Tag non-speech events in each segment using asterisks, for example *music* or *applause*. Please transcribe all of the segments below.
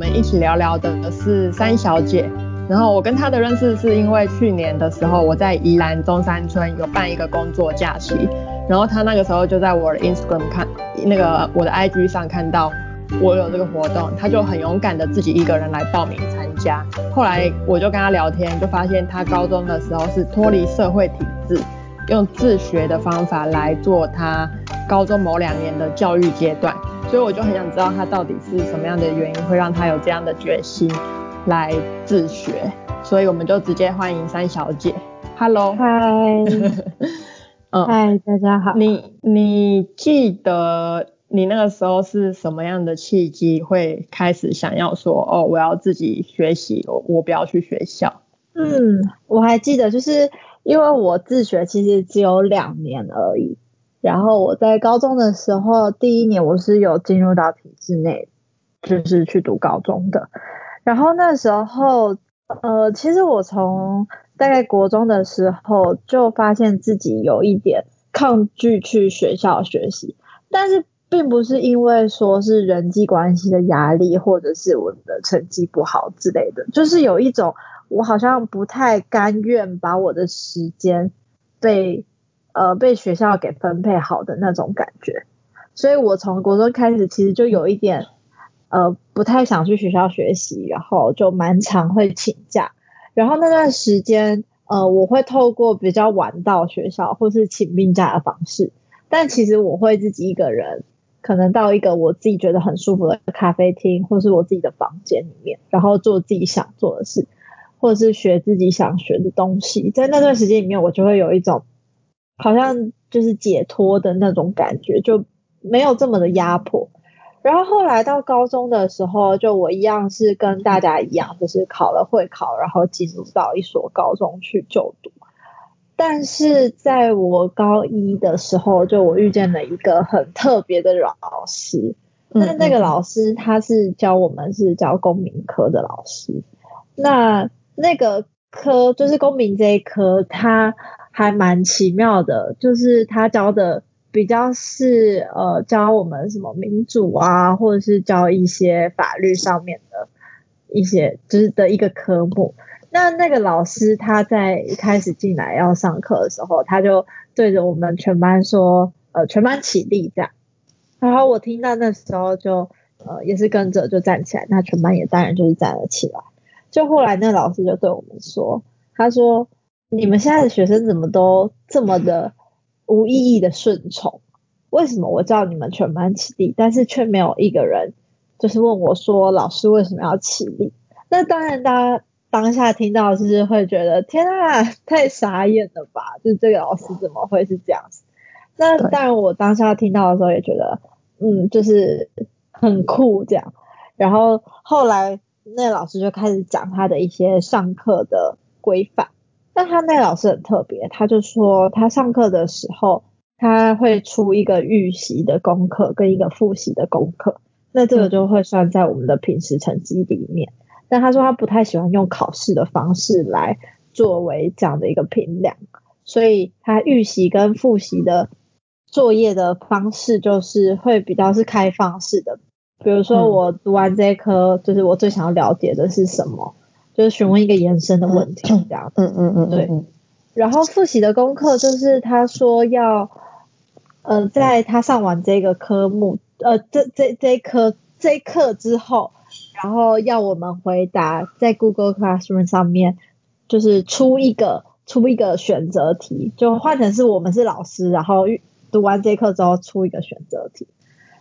我们一起聊聊的是三小姐。然后我跟她的认识是因为去年的时候我在宜兰中山村有办一个工作假期，然后她那个时候就在我的 Instagram 看那个我的 IG 上看到我有这个活动，她就很勇敢的自己一个人来报名参加。后来我就跟她聊天，就发现她高中的时候是脱离社会体制，用自学的方法来做她高中某两年的教育阶段。所以我就很想知道他到底是什么样的原因会让他有这样的决心。来自学，所以我们就直接欢迎三小姐。Hello，嗨，*laughs* 嗯，嗨，大家好。你你记得你那个时候是什么样的契机会开始想要说哦，我要自己学习，我我不要去学校？嗯，我还记得，就是因为我自学其实只有两年而已。然后我在高中的时候，第一年我是有进入到体制内，就是去读高中的。然后那时候，呃，其实我从大概国中的时候就发现自己有一点抗拒去学校学习，但是并不是因为说是人际关系的压力，或者是我的成绩不好之类的，就是有一种我好像不太甘愿把我的时间被呃被学校给分配好的那种感觉，所以我从国中开始其实就有一点。呃，不太想去学校学习，然后就蛮常会请假。然后那段时间，呃，我会透过比较晚到学校或是请病假的方式，但其实我会自己一个人，可能到一个我自己觉得很舒服的咖啡厅，或是我自己的房间里面，然后做自己想做的事，或者是学自己想学的东西。在那段时间里面，我就会有一种好像就是解脱的那种感觉，就没有这么的压迫。然后后来到高中的时候，就我一样是跟大家一样，就是考了会考，然后进入到一所高中去就读。但是在我高一的时候，就我遇见了一个很特别的老师。那那个老师他是教我们是教公民科的老师。那那个科就是公民这一科，他还蛮奇妙的，就是他教的。比较是呃教我们什么民主啊，或者是教一些法律上面的一些就是的一个科目。那那个老师他在一开始进来要上课的时候，他就对着我们全班说，呃全班起立这样。然后我听到那时候就呃也是跟着就站起来，那全班也当然就是站了起来。就后来那老师就对我们说，他说你们现在的学生怎么都这么的。无意义的顺从，为什么我叫你们全班起立，但是却没有一个人就是问我说老师为什么要起立？那当然，大家当下听到就是会觉得天啊，太傻眼了吧？就是这个老师怎么会是这样子？那当然，我当下听到的时候也觉得，嗯，就是很酷这样。然后后来那老师就开始讲他的一些上课的规范。但他那个老师很特别，他就说他上课的时候他会出一个预习的功课跟一个复习的功课，那这个就会算在我们的平时成绩里面。但他说他不太喜欢用考试的方式来作为这样的一个评量，所以他预习跟复习的作业的方式就是会比较是开放式的。比如说我读完这一科，就是我最想要了解的是什么。就是询问一个延伸的问题，这样。嗯嗯嗯，对。然后复习的功课就是他说要，呃，在他上完这个科目，呃，这这这一科这一课之后，然后要我们回答在 Google Classroom 上面，就是出一个出一个选择题，就换成是我们是老师，然后读完这课之后出一个选择题。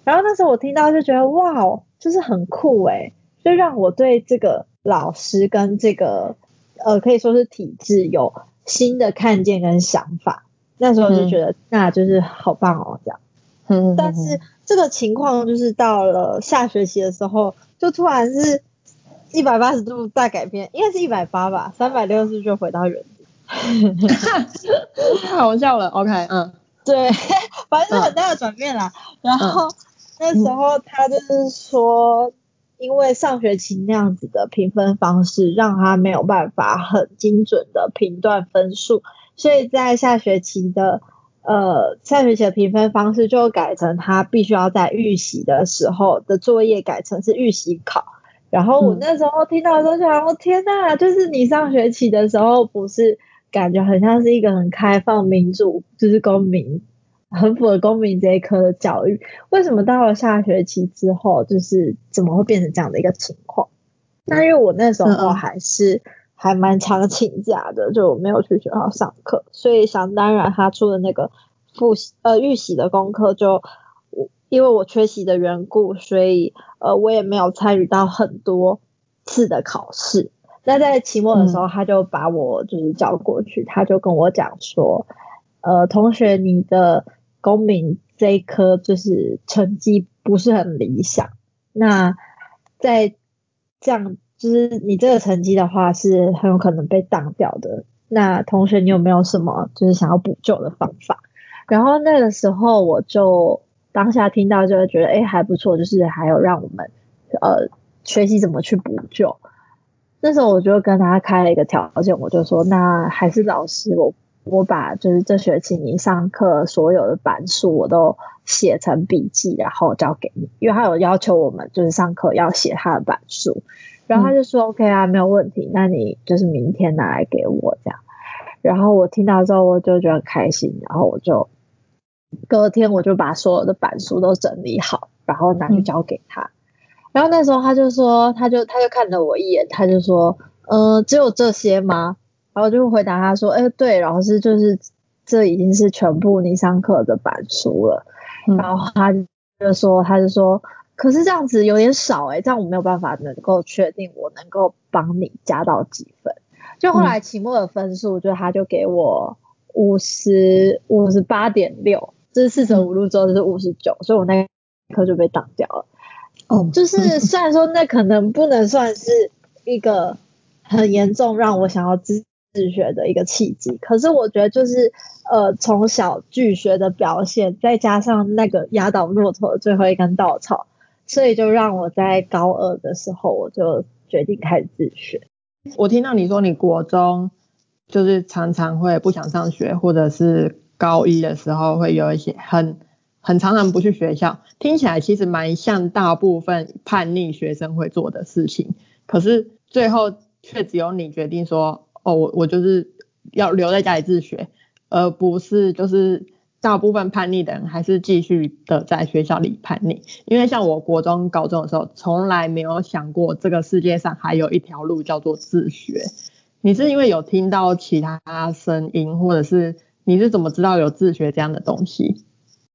然后那时候我听到就觉得哇哦，就是很酷诶，就让我对这个。老师跟这个呃可以说是体制有新的看见跟想法，那时候就觉得那就是好棒哦这样。嗯，但是这个情况就是到了下学期的时候，就突然是一百八十度大改变，应该是一百八吧，三百六十就回到原地。*laughs* 太好笑了，OK，嗯，*laughs* 对，反正是很大的转变啦。然后那时候他就是说。因为上学期那样子的评分方式，让他没有办法很精准的评断分数，所以在下学期的呃下学期的评分方式就改成他必须要在预习的时候的作业改成是预习考，然后我那时候听到的时候就想，天呐，就是你上学期的时候不是感觉很像是一个很开放民主，就是公民很符合公民这一科的教育，为什么到了下学期之后，就是怎么会变成这样的一个情况？那因为我那时候还是还蛮常请假的，就没有去学校上课，所以想当然他出的那个复习呃预习的功课就。因为我缺席的缘故，所以呃我也没有参与到很多次的考试。那在期末的时候，他就把我就是叫过去，他就跟我讲说，呃同学你的公民这一科就是成绩不是很理想，那在这样就是你这个成绩的话是很有可能被挡掉的。那同学你有没有什么就是想要补救的方法？然后那个时候我就。当下听到就会觉得，哎，还不错，就是还有让我们呃学习怎么去补救。那时候我就跟他开了一个条件，我就说，那还是老师，我我把就是这学期你上课所有的板书我都写成笔记，然后交给你，因为他有要求我们就是上课要写他的板书。然后他就说，OK 啊，没有问题，那你就是明天拿来给我这样。然后我听到之后我就觉得很开心，然后我就。隔天我就把所有的板书都整理好，然后拿去交给他。然后那时候他就说，他就他就看了我一眼，他就说，呃，只有这些吗？然后就回答他说，哎，对，老师就是这已经是全部你上课的板书了。然后他就说，他就说，可是这样子有点少哎，这样我没有办法能够确定我能够帮你加到几分。就后来期末的分数，就他就给我五十五十八点六。这是四舍五入之后就是五十九，所以我那科就被挡掉了。哦，就是虽然说那可能不能算是一个很严重让我想要自自学的一个契机，可是我觉得就是呃从小拒学的表现，再加上那个压倒骆驼的最后一根稻草，所以就让我在高二的时候我就决定开始自学。我听到你说你国中就是常常会不想上学，或者是。高一的时候会有一些很很常常不去学校，听起来其实蛮像大部分叛逆学生会做的事情。可是最后却只有你决定说，哦，我我就是要留在家里自学，而不是就是大部分叛逆的人还是继续的在学校里叛逆。因为像我国中、高中的时候，从来没有想过这个世界上还有一条路叫做自学。你是因为有听到其他声音，或者是？你是怎么知道有自学这样的东西？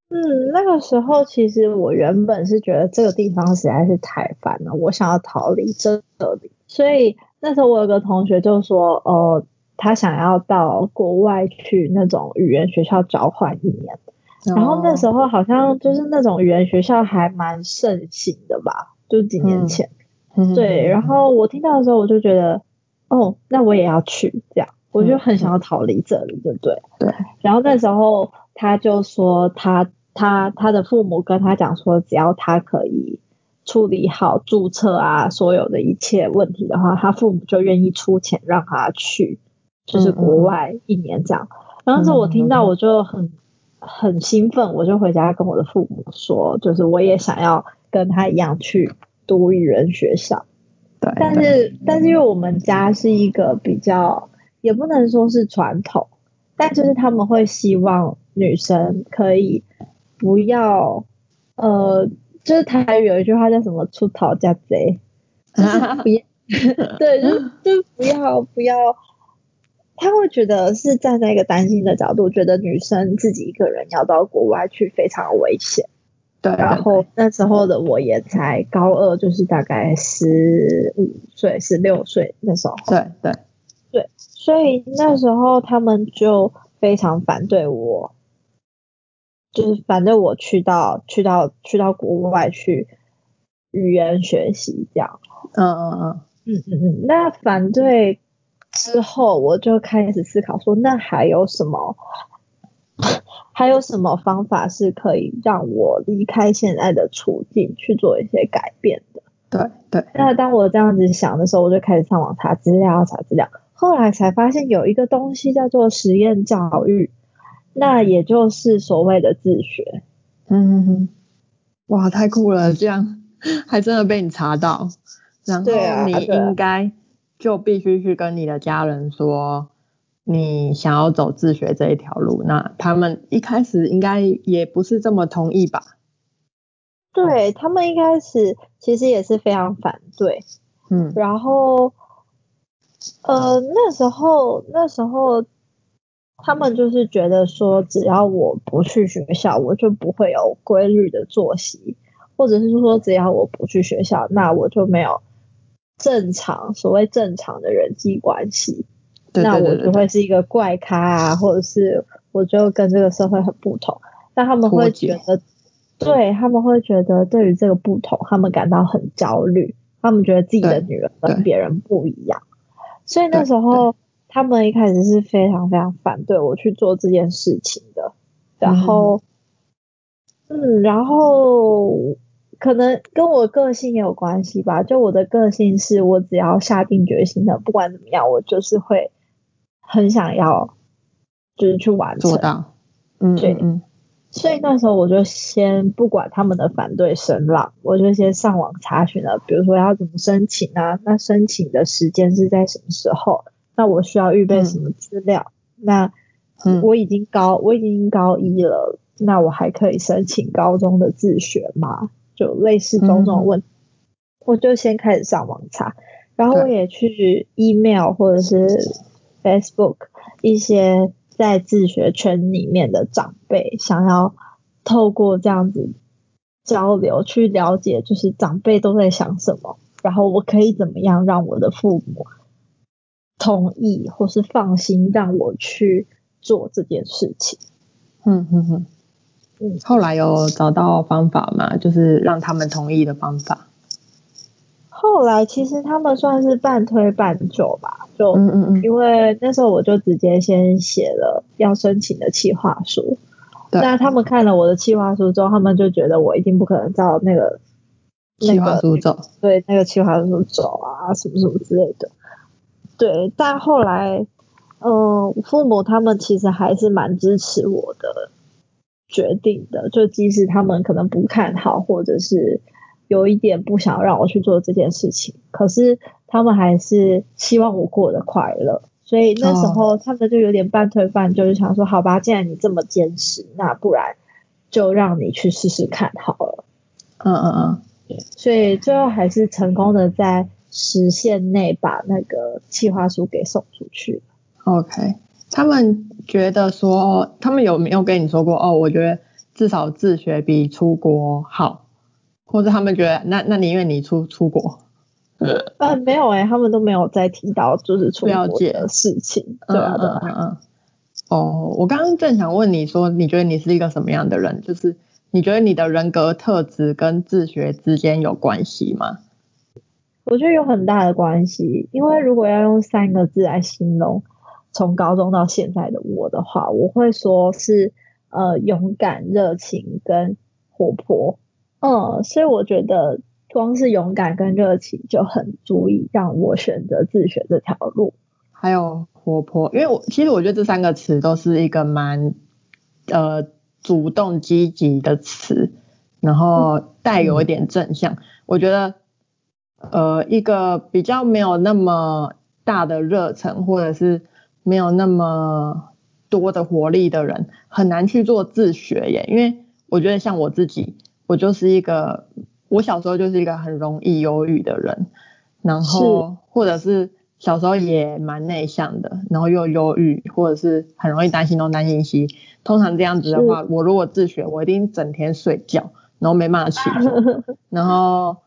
嗯，那个时候其实我原本是觉得这个地方实在是太烦了，我想要逃离这里。所以那时候我有个同学就说，呃，他想要到国外去那种语言学校交换一年。然后那时候好像就是那种语言学校还蛮盛行的吧，就几年前。对，然后我听到的时候我就觉得，哦，那我也要去这样。我就很想要逃离这里，对不对？对。然后那时候他就说，他他他的父母跟他讲说，只要他可以处理好注册啊，所有的一切问题的话，他父母就愿意出钱让他去，就是国外一年这样。当时我听到我就很很兴奋，我就回家跟我的父母说，就是我也想要跟他一样去读语言学校。对。但是但是因为我们家是一个比较。也不能说是传统，但就是他们会希望女生可以不要，呃，就是台语有一句话叫什么“出逃家贼 *laughs* ”，就是不要，对，就就不要不要，他会觉得是站在一个担心的角度，觉得女生自己一个人要到国外去非常危险。对，然后那时候的我也才高二，就是大概十五岁、十六岁那时候。对对对。所以那时候他们就非常反对我，就是反正我去到去到去到国外去语言学习这样。嗯嗯嗯嗯嗯嗯。那反对之后，我就开始思考说，那还有什么还有什么方法是可以让我离开现在的处境去做一些改变的？对对。那当我这样子想的时候，我就开始上网查资料，查资料。后来才发现有一个东西叫做实验教育，那也就是所谓的自学。嗯哼哼，哇，太酷了，这样还真的被你查到。然后你应该就必须去跟你的家人说，你想要走自学这一条路。那他们一开始应该也不是这么同意吧？对他们一开始其实也是非常反对，嗯然后呃那时候那时候他们就是觉得说，只要我不去学校，我就不会有规律的作息，或者是说只要我不去学校，那我就没有正常所谓正常的人际关系。对那我就会是一个怪咖啊，或者是我就跟这个社会很不同。那他们会觉得，对他们会觉得对于这个不同，他们感到很焦虑，他们觉得自己的女儿跟别人不一样，所以那时候他们一开始是非常非常反对我去做这件事情的。然后，嗯，然后可能跟我个性也有关系吧。就我的个性是我只要下定决心的，不管怎么样，我就是会很想要，就是去完成。做到。嗯对所以那时候我就先不管他们的反对声浪，我就先上网查询了，比如说要怎么申请啊，那申请的时间是在什么时候？那我需要预备什么资料？那嗯。我已经高我已经高一了，那我还可以申请高中的自学吗？就类似种种问题，我就先开始上网查，然后我也去 email 或者是 Facebook 一些在自学圈里面的长辈，想要透过这样子交流去了解，就是长辈都在想什么，然后我可以怎么样让我的父母同意或是放心让我去做这件事情。嗯嗯嗯嗯。后来有找到方法吗？就是让他们同意的方法。后来其实他们算是半推半就吧，就嗯嗯嗯，因为那时候我就直接先写了要申请的企划书。对那他们看了我的企划书之后，他们就觉得我一定不可能照那个那计划个书走。对那个企划书走啊，什么什么之类的。对，但后来，嗯、父母他们其实还是蛮支持我的决定的，就即使他们可能不看好，或者是有一点不想让我去做这件事情，可是他们还是希望我过得快乐。所以那时候他们就有点半推半就，就是想说，好吧，既然你这么坚持，那不然就让你去试试看好了。嗯嗯嗯。所以最后还是成功的在时限内把那个计划书给送出去。OK，他们觉得说，他们有没有跟你说过哦？我觉得至少自学比出国好，或者他们觉得那那宁愿你出出国。*laughs* 呃，没有哎、他们都没有再提到就是出国了解的事情。对啊，对啊。嗯嗯嗯。哦，我刚刚正想问你说，你觉得你是一个什么样的人？就是你觉得你的人格特质跟自学之间有关系吗？我觉得有很大的关系，因为如果要用三个字来形容从高中到现在的我的话，我会说是呃勇敢、热情跟活泼。嗯，所以我觉得光是勇敢跟热情就很足以让我选择自学这条路。还有活泼，因为我其实我觉得这三个词都是一个蛮呃主动积极的词，然后带有一点正向。我觉得呃一个比较没有那么大的热忱，或者是没有那么多的活力的人，很难去做自学耶。因为我觉得像我自己，我就是一个我小时候就是一个很容易忧郁的人，然后或者是。小时候也蛮内向的，然后又忧郁，或者是很容易担心东担心西。通常这样子的话，我如果自学，我一定整天睡觉，然后没办法起床，*laughs* 然后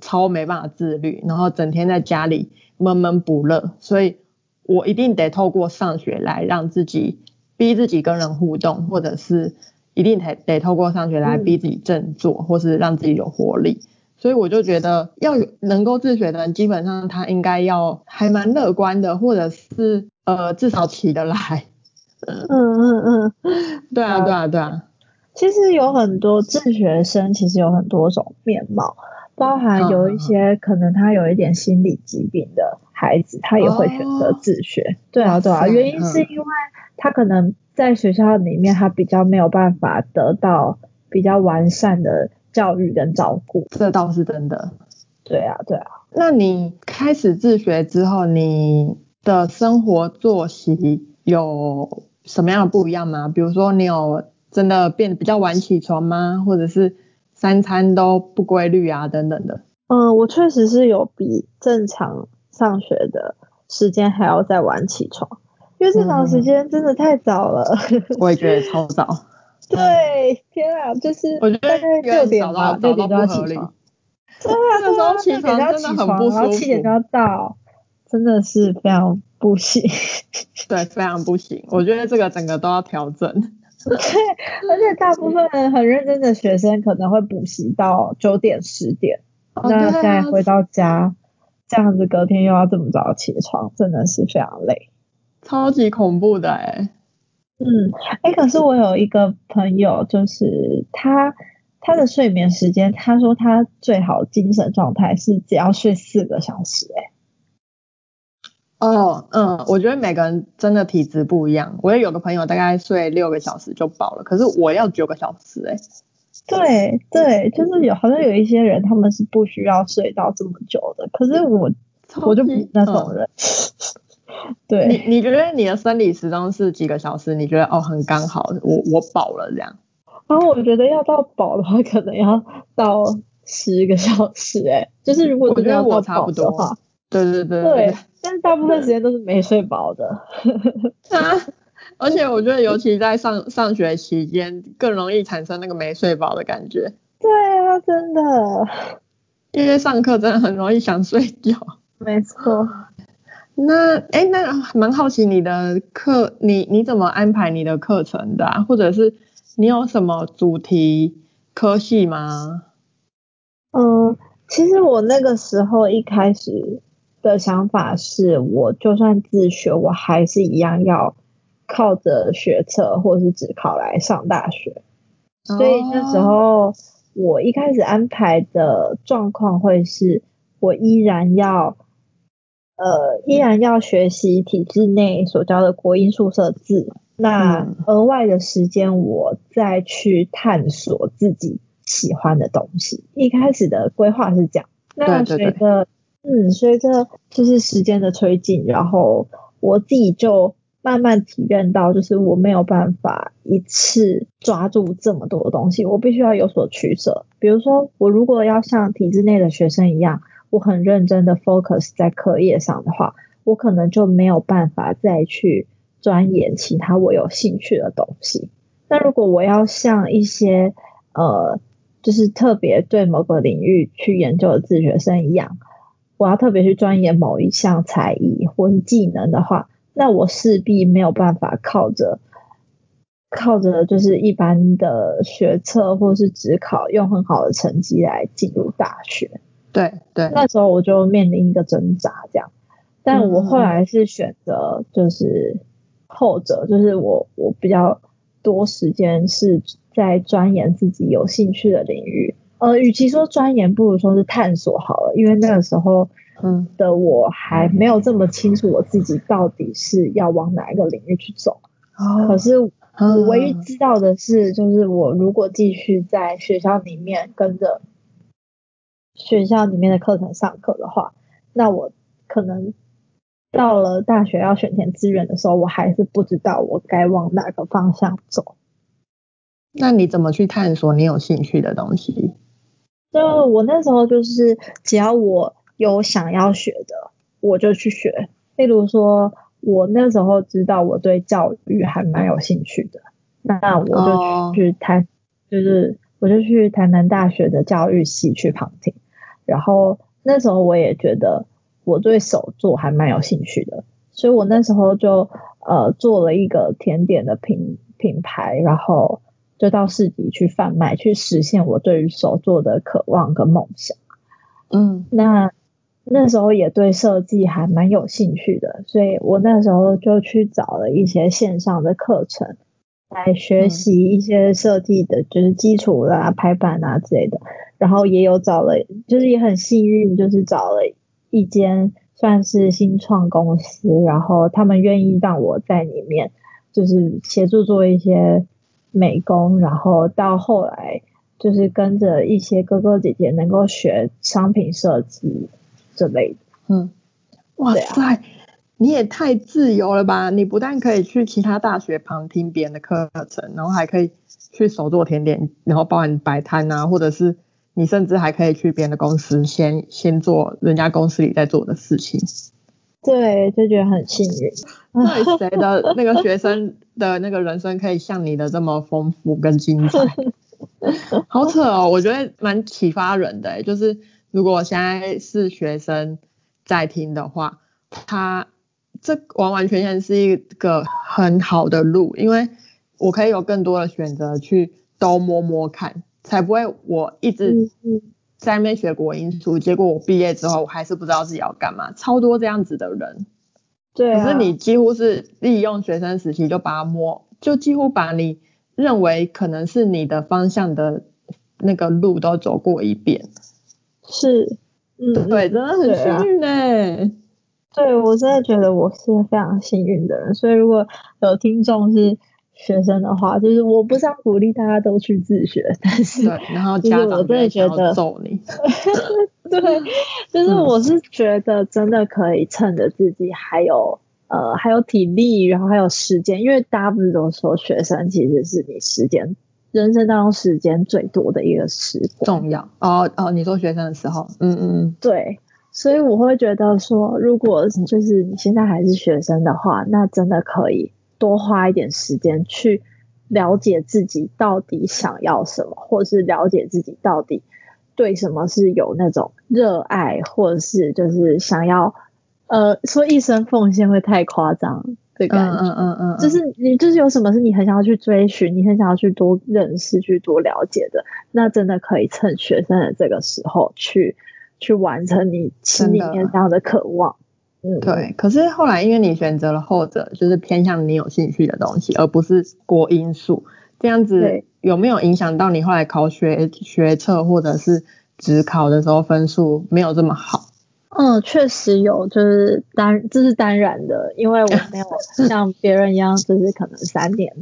超没办法自律，然后整天在家里闷闷不乐。所以我一定得透过上学来让自己逼自己跟人互动，或者是一定得得透过上学来逼自己振作，或是让自己有活力。所以我就觉得，要有能够自学的人，基本上他应该要还蛮乐观的，或者是呃至少起得来。嗯嗯嗯，对啊对啊对啊。其实有很多自学生，其实有很多种面貌，包含有一些可能他有一点心理疾病的孩子，他也会选择自学。对啊对啊，原因是因为他可能在学校里面，他比较没有办法得到比较完善的。教育跟照顾，这倒是真的。对啊，对啊。那你开始自学之后，你的生活作息有什么样的不一样吗？比如说，你有真的变得比较晚起床吗？或者是三餐都不规律啊，等等的。嗯，我确实是有比正常上学的时间还要再晚起床，因为正常时间真的太早了。*laughs* 我也觉得超早。对，天啊，就是我觉得六点吧，六点就要起床。对啊，那时候起床真的很不舒服，然后七点就要到，真的是非常不行。对，非常不行。我觉得这个整个都要调整。*laughs* 对，而且大部分很认真的学生可能会补习到九点十点。那再回到家，这样子隔天又要这么早起床，真的是非常累，超级恐怖的哎。嗯，哎，可是我有一个朋友，就是他他的睡眠时间，他说他最好精神状态是只要睡四个小时，哎。哦，嗯，我觉得每个人真的体质不一样，我也有个朋友大概睡六个小时就饱了，可是我要九个小时，哎。对对，就是有好像有一些人他们是不需要睡到这么久的，可是我我就不是那种人。*laughs* 对，你你觉得你的生理时钟是几个小时？你觉得哦很刚好，我我饱了这样。然后我觉得要到饱的话，可能要到十个小时，哎，就是如果真的要到饱的话，对对对对，但是大部分时间都是没睡饱的。*laughs* 啊而且我觉得，尤其在上上学期间，更容易产生那个没睡饱的感觉。对啊，真的。因为上课真的很容易想睡觉。没错。那，哎，那蛮好奇你的课，你你怎么安排你的课程的？或者是你有什么主题科系吗？嗯，其实我那个时候一开始的想法是，我就算自学，我还是一样要。靠着学测或是只考来上大学，所以那时候我一开始安排的状况会是，我依然要，呃，依然要学习体制内所教的国音数设字，那额外的时间我再去探索自己喜欢的东西。一开始的规划是这样，那随着嗯，随着就是时间的推进，然后我自己就。慢慢体验到，就是我没有办法一次抓住这么多东西，我必须要有所取舍。比如说，我如果要像体制内的学生一样，我很认真的 focus 在课业上的话，我可能就没有办法再去钻研其他我有兴趣的东西。那如果我要像一些呃，就是特别对某个领域去研究的自学生一样，我要特别去钻研某一项才艺或是技能的话。那我势必没有办法靠着靠着就是一般的学测或是职考用很好的成绩来进入大学。对对。那时候我就面临一个挣扎，这样。但我后来是选择就是后者，就是我我比较多时间是在钻研自己有兴趣的领域。呃，与其说钻研，不如说是探索好了，因为那个时候。嗯的我还没有这么清楚我自己到底是要往哪一个领域去走，可是我唯一知道的是，就是我如果继续在学校里面跟着学校里面的课程上课的话，那我可能到了大学要选填志愿的时候，我还是不知道我该往哪个方向走。那你怎么去探索你有兴趣的东西？就我那时候就是只要我。有想要学的，我就去学。例如说，我那时候知道我对教育还蛮有兴趣的，那我就去台，就是我就去台南大学的教育系去旁听。然后那时候我也觉得我对手作还蛮有兴趣的，所以我那时候就呃做了一个甜点的品品牌，然后就到市集去贩卖，去实现我对于手作的渴望跟梦想。嗯，那。那时候也对设计还蛮有兴趣的，所以我那时候就去找了一些线上的课程来学习一些设计的，就是基础啦、排版啊之类的。然后也有找了，就是也很幸运，就是找了一间算是新创公司，然后他们愿意让我在里面就是协助做一些美工，然后到后来就是跟着一些哥哥姐姐能够学商品设计之类的。嗯，哇塞，你也太自由了吧！你不但可以去其他大学旁听别人的课程，然后还可以去手做甜点，然后包含摆摊啊，或者是你甚至还可以去别人的公司先先做人家公司里在做的事情。对，就觉得很幸运。对，谁的那个学生的那个人生可以像你的这么丰富跟精彩？*laughs* 好扯哦，我觉得蛮启发人的。就是如果现在是学生在听的话，他这完完全全是一个很好的路，因为我可以有更多的选择去都摸摸看，才不会我一直在那边学国音书，结果我毕业之后我还是不知道自己要干嘛。超多这样子的人。对，可是你几乎是利用学生时期就把它摸，就几乎把你。认为可能是你的方向的那个路都走过一遍，是，嗯，对，真的很幸运呢。对我真的觉得我是非常幸运的人，所以如果有听众是学生的话，就是我不想鼓励大家都去自学，但是，对，然后家长真的觉得揍你，*laughs* 对，就是我是觉得真的可以趁着自己还有。呃，还有体力，然后还有时间，因为大家不是都说学生其实是你时间人生当中时间最多的一个时光。重要哦哦，你说学生的时候，嗯嗯嗯，对，所以我会觉得说，如果就是你现在还是学生的话，那真的可以多花一点时间去了解自己到底想要什么，或者是了解自己到底对什么是有那种热爱，或者是就是想要。呃，说一生奉献会太夸张的感觉，嗯嗯嗯嗯，就是你就是有什么是你很想要去追寻，你很想要去多认识、去多了解的，那真的可以趁学生的这个时候去去完成你心里面这样的渴望。嗯，对。可是后来因为你选择了后者，就是偏向你有兴趣的东西，而不是国因素，这样子有没有影响到你后来考学学测或者是职考的时候分数没有这么好？嗯，确实有，就是当这是当然的，因为我没有像别人一样，就是可能三年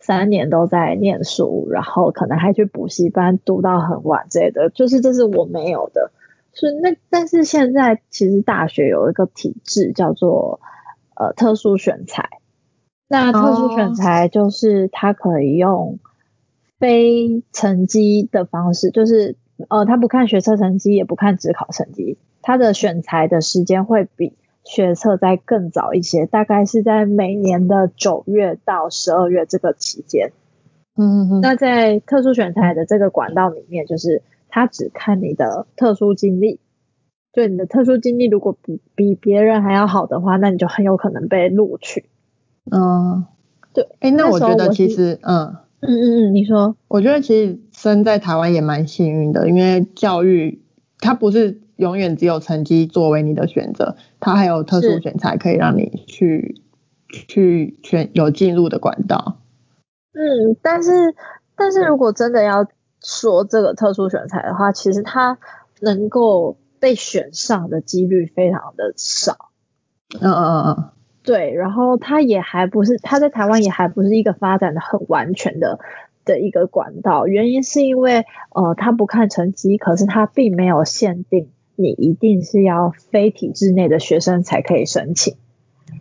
三年都在念书，然后可能还去补习班读到很晚之类的，就是这是我没有的。是那但是现在其实大学有一个体制叫做呃特殊选材，那特殊选材就是他可以用非成绩的方式，就是呃他不看学测成绩，也不看职考成绩。他的选材的时间会比学测在更早一些，大概是在每年的九月到十二月这个期间。嗯嗯。那在特殊选材的这个管道里面，就是他只看你的特殊经历，就你的特殊经历如果比比别人还要好的话，那你就很有可能被录取。嗯，对。哎，那我觉得其实，嗯嗯嗯嗯，你说，我觉得其实生在台湾也蛮幸运的，因为教育它不是。永远只有成绩作为你的选择，它还有特殊选材可以让你去去选有进入的管道。嗯，但是但是如果真的要说这个特殊选材的话，其实它能够被选上的几率非常的少。嗯嗯嗯嗯，对，然后它也还不是，它在台湾也还不是一个发展的很完全的。的一个管道，原因是因为呃，他不看成绩，可是他并没有限定你一定是要非体制内的学生才可以申请。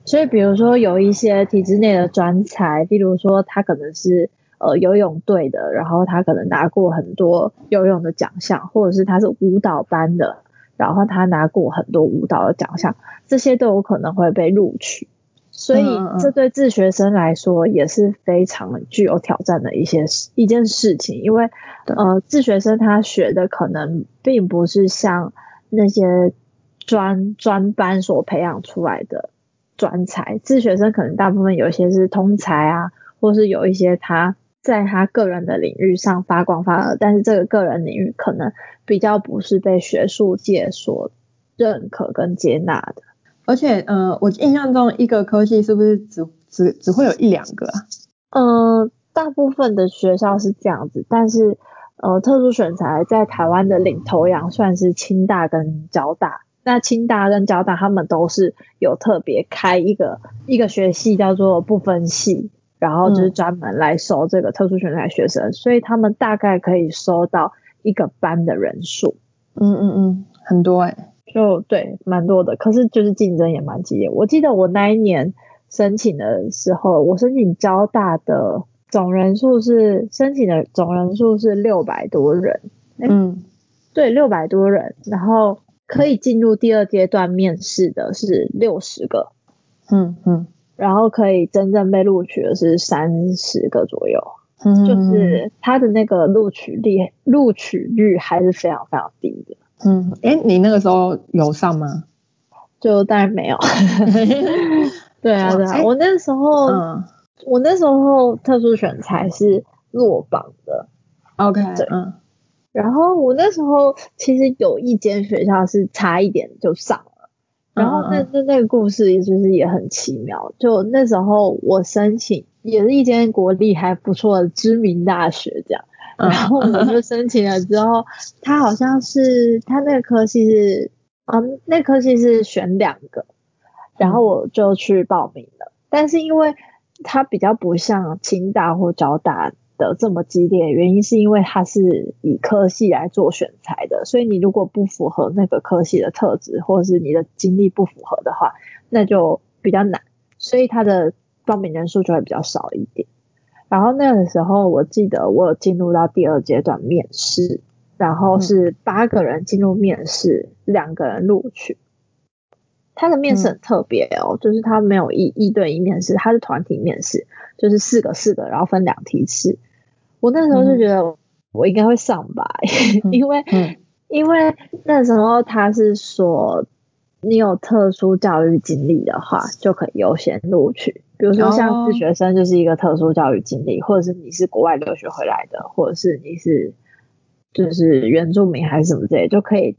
所以，比如说有一些体制内的专才，例如说他可能是呃游泳队的，然后他可能拿过很多游泳的奖项，或者是他是舞蹈班的，然后他拿过很多舞蹈的奖项，这些都有可能会被录取。所以，这对自学生来说也是非常具有挑战的一些一件事情，因为呃，自学生他学的可能并不是像那些专专班所培养出来的专才，自学生可能大部分有一些是通才啊，或是有一些他在他个人的领域上发光发热，但是这个个人领域可能比较不是被学术界所认可跟接纳的。而且，呃，我印象中一个科系是不是只只只会有一两个啊？嗯，大部分的学校是这样子，但是，呃，特殊选材在台湾的领头羊算是清大跟交大。那清大跟交大他们都是有特别开一个一个学系叫做不分系，然后就是专门来收这个特殊选材学生，所以他们大概可以收到一个班的人数。嗯嗯嗯，很多哎，就对，蛮多的。可是就是竞争也蛮激烈。我记得我那一年申请的时候，我申请交大的总人数是申请的总人数是六百多人。嗯，对，六百多人，然后。可以进入第二阶段面试的是六十个，嗯嗯，然后可以真正被录取的是三十个左右，嗯，就是他的那个录取率录取率还是非常非常低的，嗯，哎，你那个时候有上吗？就当然没有，*laughs* 对啊对啊，我那时候，嗯，我那时候特殊选材是落榜的，OK，对，嗯。然后我那时候其实有一间学校是差一点就上了，然后那那那个故事也就是也很奇妙，就那时候我申请也是一间国立还不错的知名大学这样，然后我就申请了之后，他好像是他那个科系是啊那科系是选两个，然后我就去报名了，但是因为它比较不像清大或交大。的这么激烈，原因是因为它是以科系来做选材的，所以你如果不符合那个科系的特质，或者是你的经历不符合的话，那就比较难，所以它的报名人数就会比较少一点。然后那个时候，我记得我有进入到第二阶段面试，然后是八个人进入面试，两个人录取。他的面试很特别哦，就是他没有一一对一面试，他是团体面试，就是四个四个，然后分两题次。我那时候就觉得我应该会上吧，*laughs* 因为因为那时候他是说你有特殊教育经历的话就可以优先录取，比如说像自学生就是一个特殊教育经历，或者是你是国外留学回来的，或者是你是就是原住民还是什么之类，就可以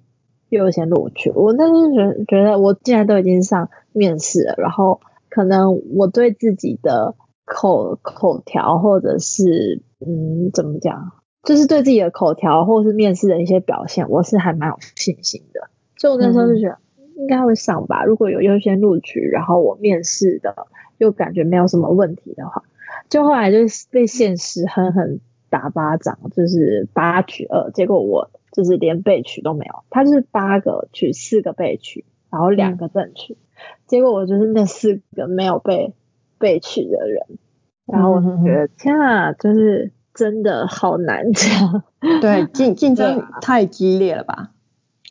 优先录取。我那时候觉觉得我既然都已经上面试了，然后可能我对自己的口口条或者是嗯，怎么讲？就是对自己的口条或者是面试的一些表现，我是还蛮有信心的。所以我那时候就觉得应该会上吧。如果有优先录取，然后我面试的又感觉没有什么问题的话，就后来就是被现实狠狠打巴掌，就是八取二。结果我就是连被取都没有，他是八个取四个被取，然后两个正取。结果我就是那四个没有被备取的人。然后我就觉得天啊，就是真的好难讲。*laughs* 对，竞竞争太激烈了吧？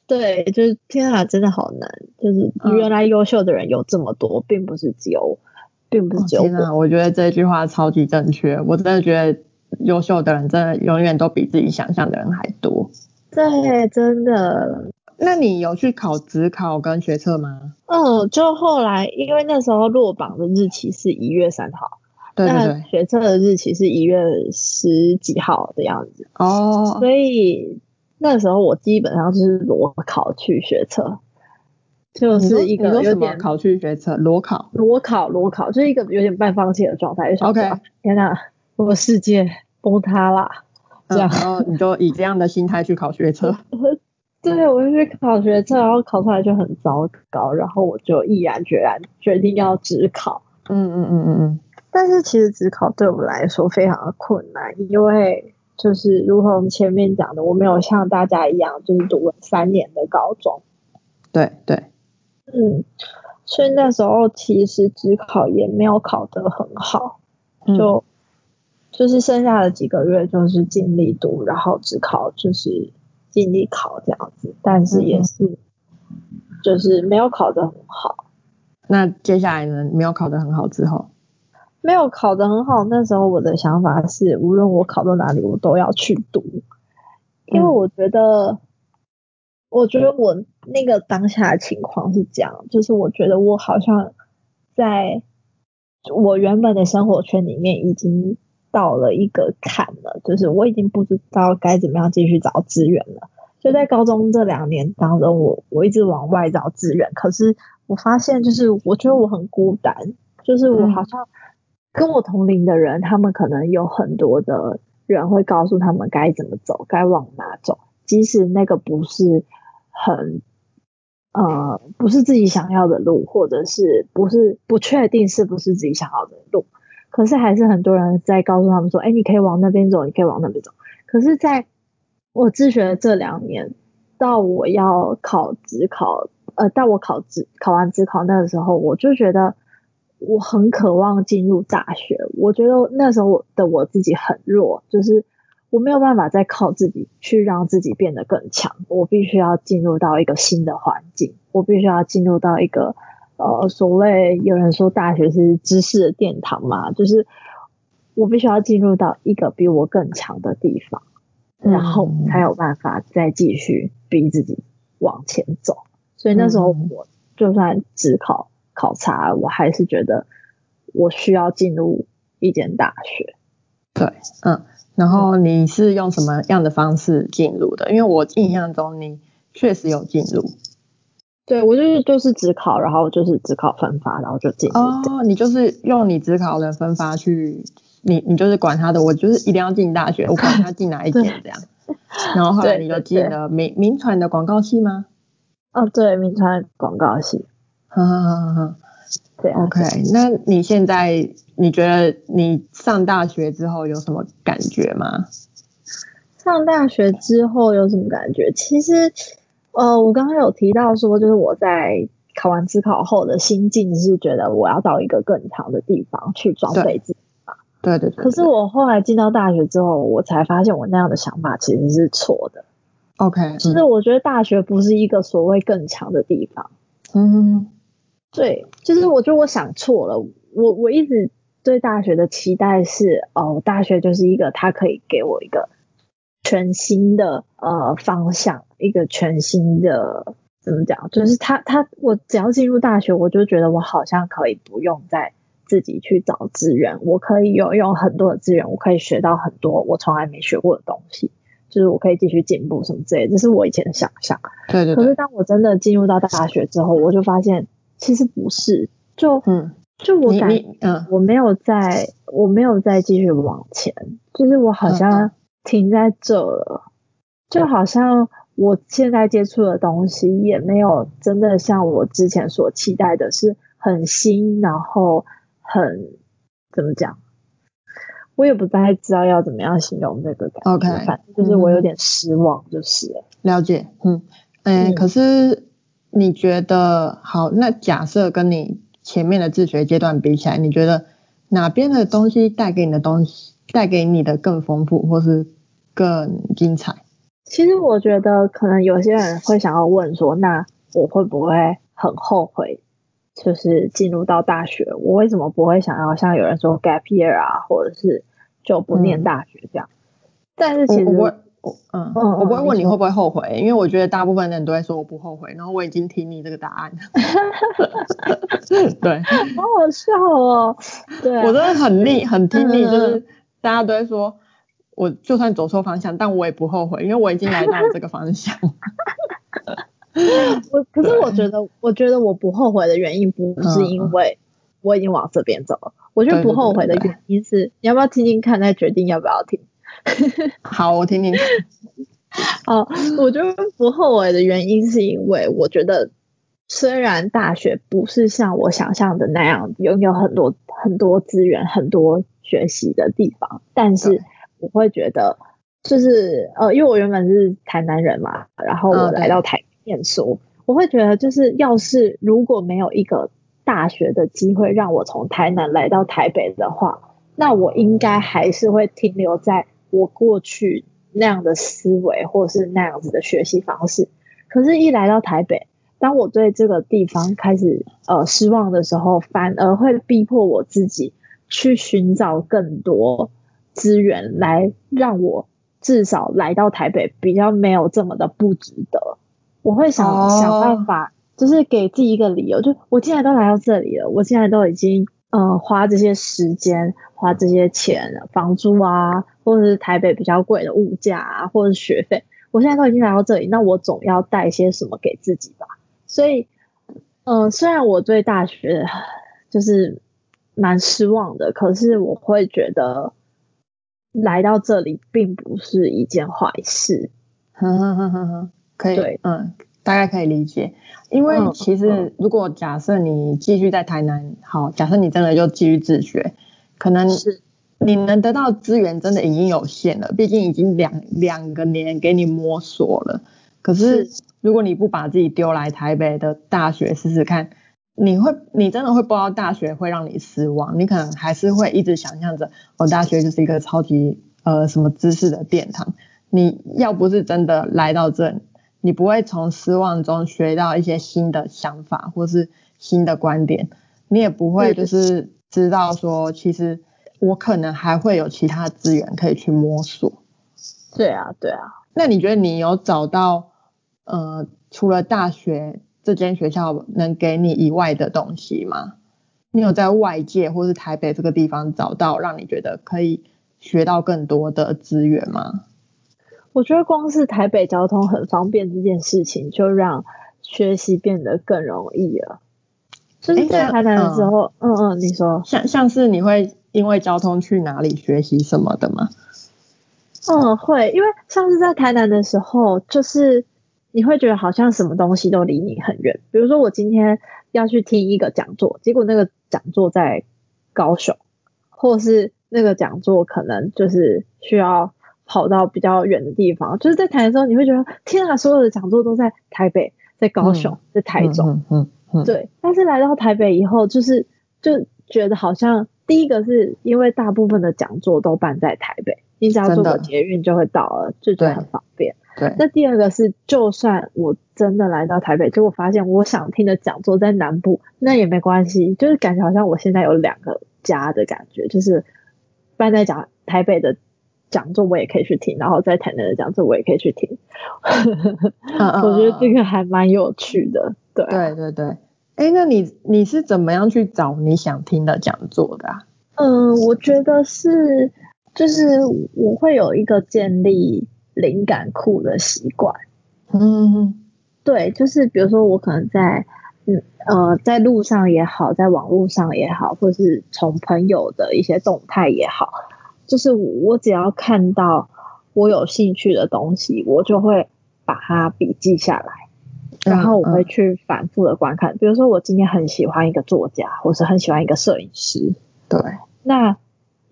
对，就是天啊，真的好难。就是原来优秀的人有这么多，并不是只有，并不是只有我。我觉得这句话超级正确。我真的觉得优秀的人真的永远都比自己想象的人还多。对，真的。那你有去考职考跟学测吗？嗯，就后来因为那时候落榜的日期是一月三号。对学测的日期是一月十几号的样子哦，所以那时候我基本上就是裸考去学测，就是一个有点考去学测裸考，裸考裸考就是一个有点半放弃的状态。OK，天哪，我世界崩塌啦！这样，然后你就以这样的心态去考学测，*laughs* 对，我就去考学测，然后考出来就很糟糕，然后我就毅然决然决定要只考。嗯嗯嗯嗯嗯。但是其实只考对我们来说非常的困难，因为就是如同前面讲的，我没有像大家一样就是读了三年的高中。对对，嗯，所以那时候其实只考也没有考得很好，就就是剩下的几个月就是尽力读，然后只考就是尽力考这样子，但是也是就是没有考得很好。那接下来呢？没有考得很好之后？没有考得很好，那时候我的想法是，无论我考到哪里，我都要去读，因为我觉得，我觉得我那个当下的情况是这样，就是我觉得我好像在我原本的生活圈里面已经到了一个坎了，就是我已经不知道该怎么样继续找资源了。就在高中这两年当中，我我一直往外找资源，可是我发现，就是我觉得我很孤单，就是我好像。跟我同龄的人，他们可能有很多的人会告诉他们该怎么走，该往哪走，即使那个不是很呃不是自己想要的路，或者是不是不确定是不是自己想要的路，可是还是很多人在告诉他们说，哎，你可以往那边走，你可以往那边走。可是在我自学的这两年，到我要考职考，呃，到我考职考完职考那个时候，我就觉得我很渴望进入大学。我觉得那时候的我自己很弱，就是我没有办法再靠自己去让自己变得更强。我必须要进入到一个新的环境，我必须要进入到一个呃，所谓有人说大学是知识的殿堂嘛，就是我必须要进入到一个比我更强的地方。然后才有办法再继续逼自己往前走。所以那时候我就算只考考察，我还是觉得我需要进入一间大学。对，嗯。然后你是用什么样的方式进入的？因为我印象中你确实有进入。对，我就是就是只考，然后就是只考分发，然后就进。哦，你就是用你只考的分发去。你你就是管他的，我就是一定要进大学，我管他进哪一间这样。然后后来你就进了民民传的广告系吗？哦，对，民传广告系。*laughs* 哈哈哈哈对，OK。那你现在你觉得你上大学之后有什么感觉吗？上大学之后有什么感觉？其实，呃，我刚刚有提到说，就是我在考完自考后的心境是觉得我要到一个更强的地方去装备自己嘛。对对对，可是我后来进到大学之后，我才发现我那样的想法其实是错的。OK，就是我觉得大学不是一个所谓更强的地方。嗯，对，就是我觉得我想错了。我我一直对大学的期待是，哦，大学就是一个它可以给我一个全新的呃方向，一个全新的怎么讲？就是他他我只要进入大学，我就觉得我好像可以不用再。自己去找资源，我可以有用很多的资源，我可以学到很多我从来没学过的东西，就是我可以继续进步什么之类，这是我以前的想象。对对。可是当我真的进入到大学之后，我就发现其实不是，就嗯，就我感嗯，我没有在，我没有再继续往前，就是我好像停在这了，就好像我现在接触的东西也没有真的像我之前所期待的是很新，然后。很怎么讲？我也不太知道要怎么样形容这个感觉。OK，反正就是我有点失望，就是了。了解，嗯，哎，可是你觉得好？那假设跟你前面的自学阶段比起来，你觉得哪边的东西带给你的东西，带给你的更丰富，或是更精彩？其实我觉得，可能有些人会想要问说，那我会不会很后悔？就是进入到大学，我为什么不会想要像有人说 gap year 啊，或者是就不念大学这样？但是其实我嗯嗯，我不会问你会不会后悔，因为我觉得大部分人都会说我不后悔，然后我已经听你这个答案。*laughs* 对，好好笑哦。对，我真的很腻，很听你，就是大家都会说，我就算走错方向，但我也不后悔，因为我已经来到了这个方向。*laughs* 我可是我觉得，我觉得我不后悔的原因不是因为我已经往这边走了。我觉得不后悔的原因是，你要不要听听看，再决定要不要听？*laughs* 好，我听听。*laughs* 哦，我觉得不后悔的原因是因为我觉得，虽然大学不是像我想象的那样拥有很多很多资源、很多学习的地方，但是我会觉得，就是呃，因为我原本是台南人嘛，然后我来到台。念书，我会觉得就是要是如果没有一个大学的机会让我从台南来到台北的话，那我应该还是会停留在我过去那样的思维或是那样子的学习方式。可是，一来到台北，当我对这个地方开始呃失望的时候，反而会逼迫我自己去寻找更多资源，来让我至少来到台北比较没有这么的不值得。我会想想办法，就是给自己一个理由，就我既然都来到这里了，我现在都已经呃花这些时间，花这些钱，房租啊，或者是台北比较贵的物价啊，或者是学费，我现在都已经来到这里，那我总要带些什么给自己吧。所以，嗯，虽然我对大学就是蛮失望的，可是我会觉得来到这里并不是一件坏事。呵呵呵呵呵。可以，嗯，大概可以理解，因为其实如果假设你继续在台南，好，假设你真的就继续自学，可能是你能得到资源真的已经有限了，毕竟已经两两个年给你摸索了。可是如果你不把自己丢来台北的大学试试看，你会你真的会不知道大学会让你失望，你可能还是会一直想象着，哦，大学就是一个超级呃什么知识的殿堂。你要不是真的来到这，你不会从失望中学到一些新的想法或是新的观点，你也不会就是知道说，其实我可能还会有其他资源可以去摸索。对啊，对啊。那你觉得你有找到呃，除了大学这间学校能给你以外的东西吗？你有在外界或是台北这个地方找到让你觉得可以学到更多的资源吗？我觉得光是台北交通很方便这件事情，就让学习变得更容易了。就是在台南的时候，嗯嗯，你说像像是你会因为交通去哪里学习什么的吗？嗯，会，因为像是在台南的时候，就是你会觉得好像什么东西都离你很远。比如说我今天要去听一个讲座，结果那个讲座在高雄，或是那个讲座可能就是需要。跑到比较远的地方，就是在台的时候，你会觉得天啊，所有的讲座都在台北，在高雄，在台中，嗯嗯，对。但是来到台北以后，就是就觉得好像第一个是因为大部分的讲座都办在台北，你只要坐个捷运就会到了，就觉得很方便。对。那第二个是，就算我真的来到台北，结果发现我想听的讲座在南部，那也没关系，就是感觉好像我现在有两个家的感觉，就是办在讲台北的。讲座我也可以去听，然后在台南的讲座我也可以去听，*laughs* 我觉得这个还蛮有趣的。对对对对，哎，那你你是怎么样去找你想听的讲座的？啊嗯，我觉得是，就是我会有一个建立灵感库的习惯。嗯，对，就是比如说我可能在嗯呃在路上也好，在网络上也好，或是从朋友的一些动态也好。就是我只要看到我有兴趣的东西，我就会把它笔记下来，然后我会去反复的观看。比如说，我今天很喜欢一个作家，或是很喜欢一个摄影师。对。那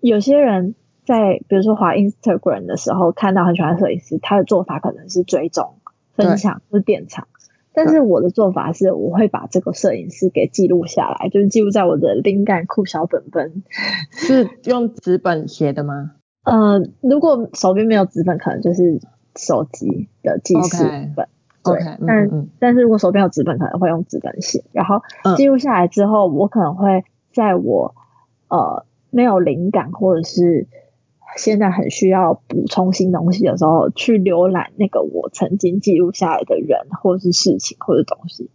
有些人在比如说滑 Instagram 的时候，看到很喜欢摄影师，他的做法可能是追踪、分享或典藏。但是我的做法是，我会把这个摄影师给记录下来，就是记录在我的灵感库小本本。*laughs* 是用纸本写的吗？呃，如果手边没有纸本，可能就是手机的记事本。对，但但是如果手边有纸本，可能会用纸本写。然后记录下来之后，我可能会在我呃没有灵感或者是。现在很需要补充新东西的时候，去浏览那个我曾经记录下来的人，或者是事情，或者东西。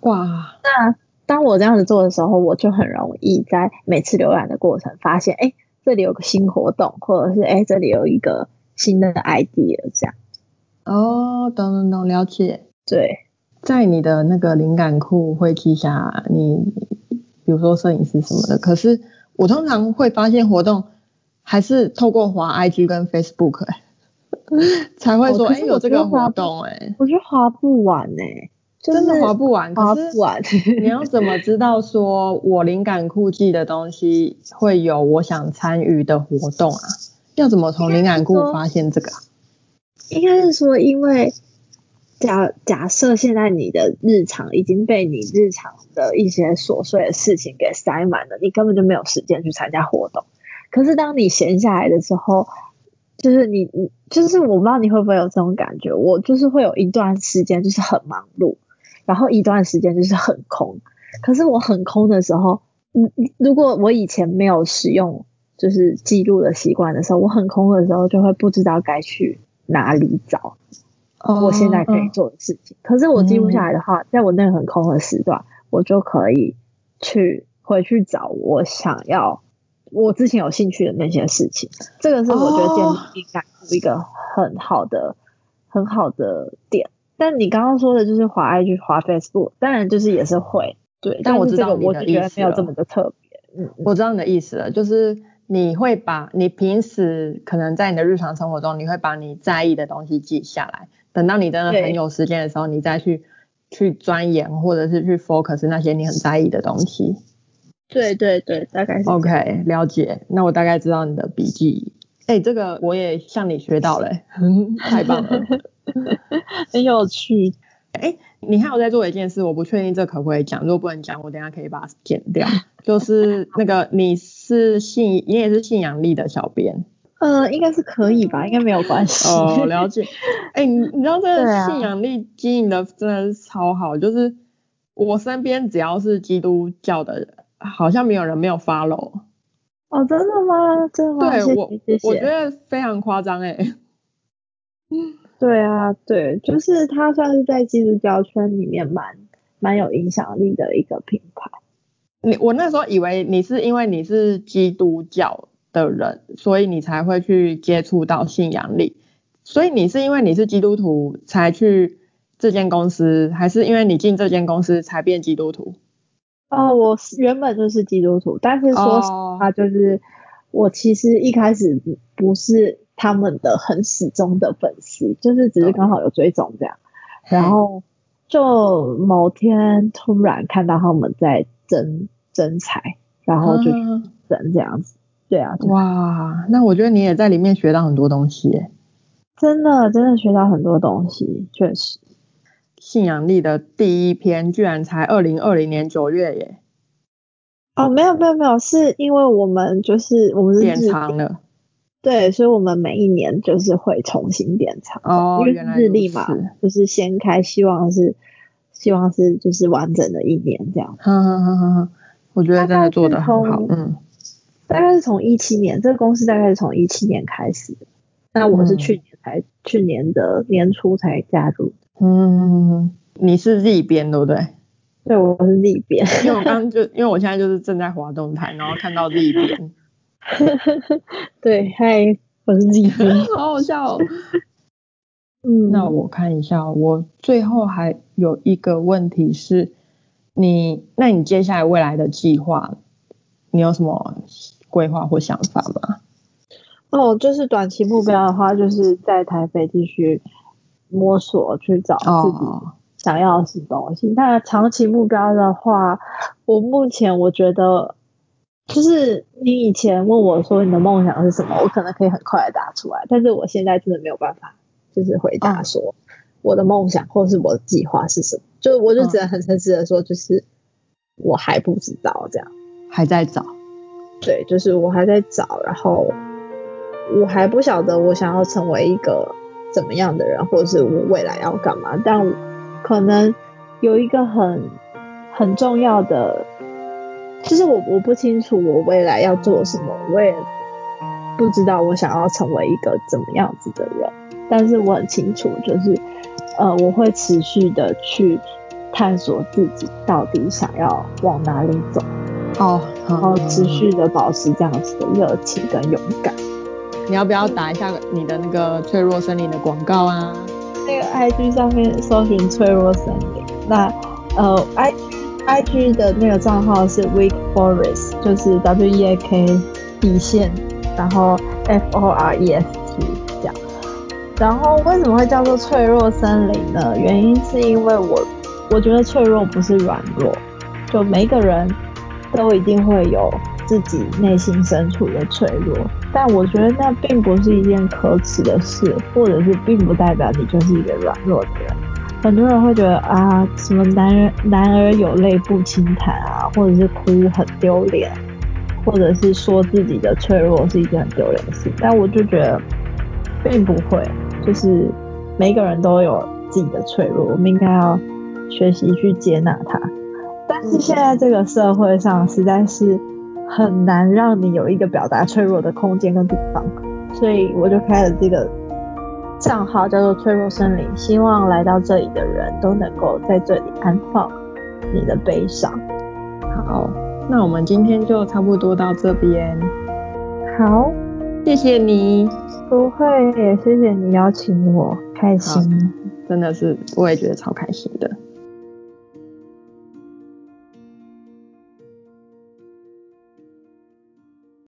哇！那当我这样子做的时候，我就很容易在每次浏览的过程发现，哎，这里有个新活动，或者是哎，这里有一个新的 idea，这样。哦，懂懂懂，了解。对，在你的那个灵感库会记下你，比如说摄影师什么的。可是我通常会发现活动。还是透过滑 IG 跟 Facebook *laughs* 才会说，哎，有这个活动，哎，我觉得滑不完哎，真的滑不完，滑不完。你要怎么知道说我灵感库记的东西会有我想参与的活动啊？要怎么从灵感库发现这个？应该是说，因为假假设现在你的日常已经被你日常的一些琐碎的事情给塞满了，你根本就没有时间去参加活动。可是当你闲下来的时候，就是你你就是我不知道你会不会有这种感觉，我就是会有一段时间就是很忙碌，然后一段时间就是很空。可是我很空的时候，嗯，如果我以前没有使用就是记录的习惯的时候，我很空的时候就会不知道该去哪里找我现在可以做的事情。可是我记录下来的话，在我那个很空的时段，我就可以去回去找我想要。我之前有兴趣的那些事情，这个是我觉得建立灵感一个很好的、很好的点。但你刚刚说的就是滑 IG、滑 Facebook，当然就是也是会对，但我知道我觉得没有这么的特别。嗯，我知道你的意思了，就是你会把你平时可能在你的日常生活中，你会把你在意的东西记下来，等到你真的很有时间的时候，你再去去钻研或者是去 focus 那些你很在意的东西。对对对，大概是。OK，了解。那我大概知道你的笔记。哎，这个我也向你学到了，*laughs* 太棒了，*laughs* 很有趣。哎，你还有在做一件事，我不确定这可不可以讲，如果不能讲，我等下可以把它剪掉。就是那个你是信，你也是信仰力的小编。呃，应该是可以吧，应该没有关系。哦，了解。哎，你你知道这个信仰力经营的真的是超好，就是我身边只要是基督教的人，好像没有人没有 follow。哦，真的吗？真的吗？对我，我觉得非常夸张哎。嗯，对啊，对，就是他算是在基督教圈里面蛮蛮有影响力的一个品牌。你我那时候以为你是因为你是基督教的人，所以你才会去接触到信仰力。所以你是因为你是基督徒才去这间公司，还是因为你进这间公司才变基督徒？哦，我原本就是基督徒，但是说实话，就是我其实一开始不是他们的很始终的粉丝，就是只是刚好有追踪这样，然后就某天突然看到他们在争争财，然后就争这样子，对啊，哇，那我觉得你也在里面学到很多东西，真的真的学到很多东西，确实。信仰力的第一篇居然才二零二零年九月耶！哦，没有没有没有，是因为我们就是我们是典藏了，对，所以我们每一年就是会重新典藏哦，因为日历嘛，就是掀开，希望是希望是就是完整的一年这样。哈哈哈哈哈，我觉得真的做的很好，嗯，大概是从一七年，这个公司大概是从一七年开始的，那我是去年才去年的年初才加入。嗯，你是自己编对不对？对，我是自己编。因为我刚刚就因为我现在就是正在滑动态，然后看到自己编。*laughs* 对，嗨，我是 Z 编，*laughs* 好好笑。嗯，那我看一下，我最后还有一个问题是，你那你接下来未来的计划，你有什么规划或想法吗？哦，就是短期目标的话，就是在台北继续。摸索去找自己想要的东西。那长期目标的话，我目前我觉得，就是你以前问我说你的梦想是什么，我可能可以很快的答出来。但是我现在真的没有办法，就是回答说我的梦想或是我的计划是什么。就我就只能很诚实的说，就是我还不知道这样，还在找。对，就是我还在找，然后我还不晓得我想要成为一个。怎么样的人，或者是我未来要干嘛？但可能有一个很很重要的，就是我我不清楚我未来要做什么，我也不知道我想要成为一个怎么样子的人。但是我很清楚，就是呃，我会持续的去探索自己到底想要往哪里走，哦，然后持续的保持这样子的热情跟勇敢。你要不要打一下你的那个脆弱森林的广告啊？那个 I G 上面搜寻脆弱森林，那呃 I G I G 的那个账号是 Weak Forest，就是 W E A K 底线，然后 F O R E S T 这样。然后为什么会叫做脆弱森林呢？原因是因为我我觉得脆弱不是软弱，就每个人都一定会有。自己内心深处的脆弱，但我觉得那并不是一件可耻的事，或者是并不代表你就是一个软弱的人。很多人会觉得啊，什么男人男儿有泪不轻弹啊，或者是哭很丢脸，或者是说自己的脆弱是一件很丢脸的事。但我就觉得并不会，就是每个人都有自己的脆弱，我们应该要学习去接纳它。但是现在这个社会上实在是。很难让你有一个表达脆弱的空间跟地方，所以我就开了这个账号，叫做“脆弱森林”，希望来到这里的人都能够在这里安放你的悲伤。好，那我们今天就差不多到这边。好，谢谢你。不会，也谢谢你邀请我，开心。真的是，我也觉得超开心的。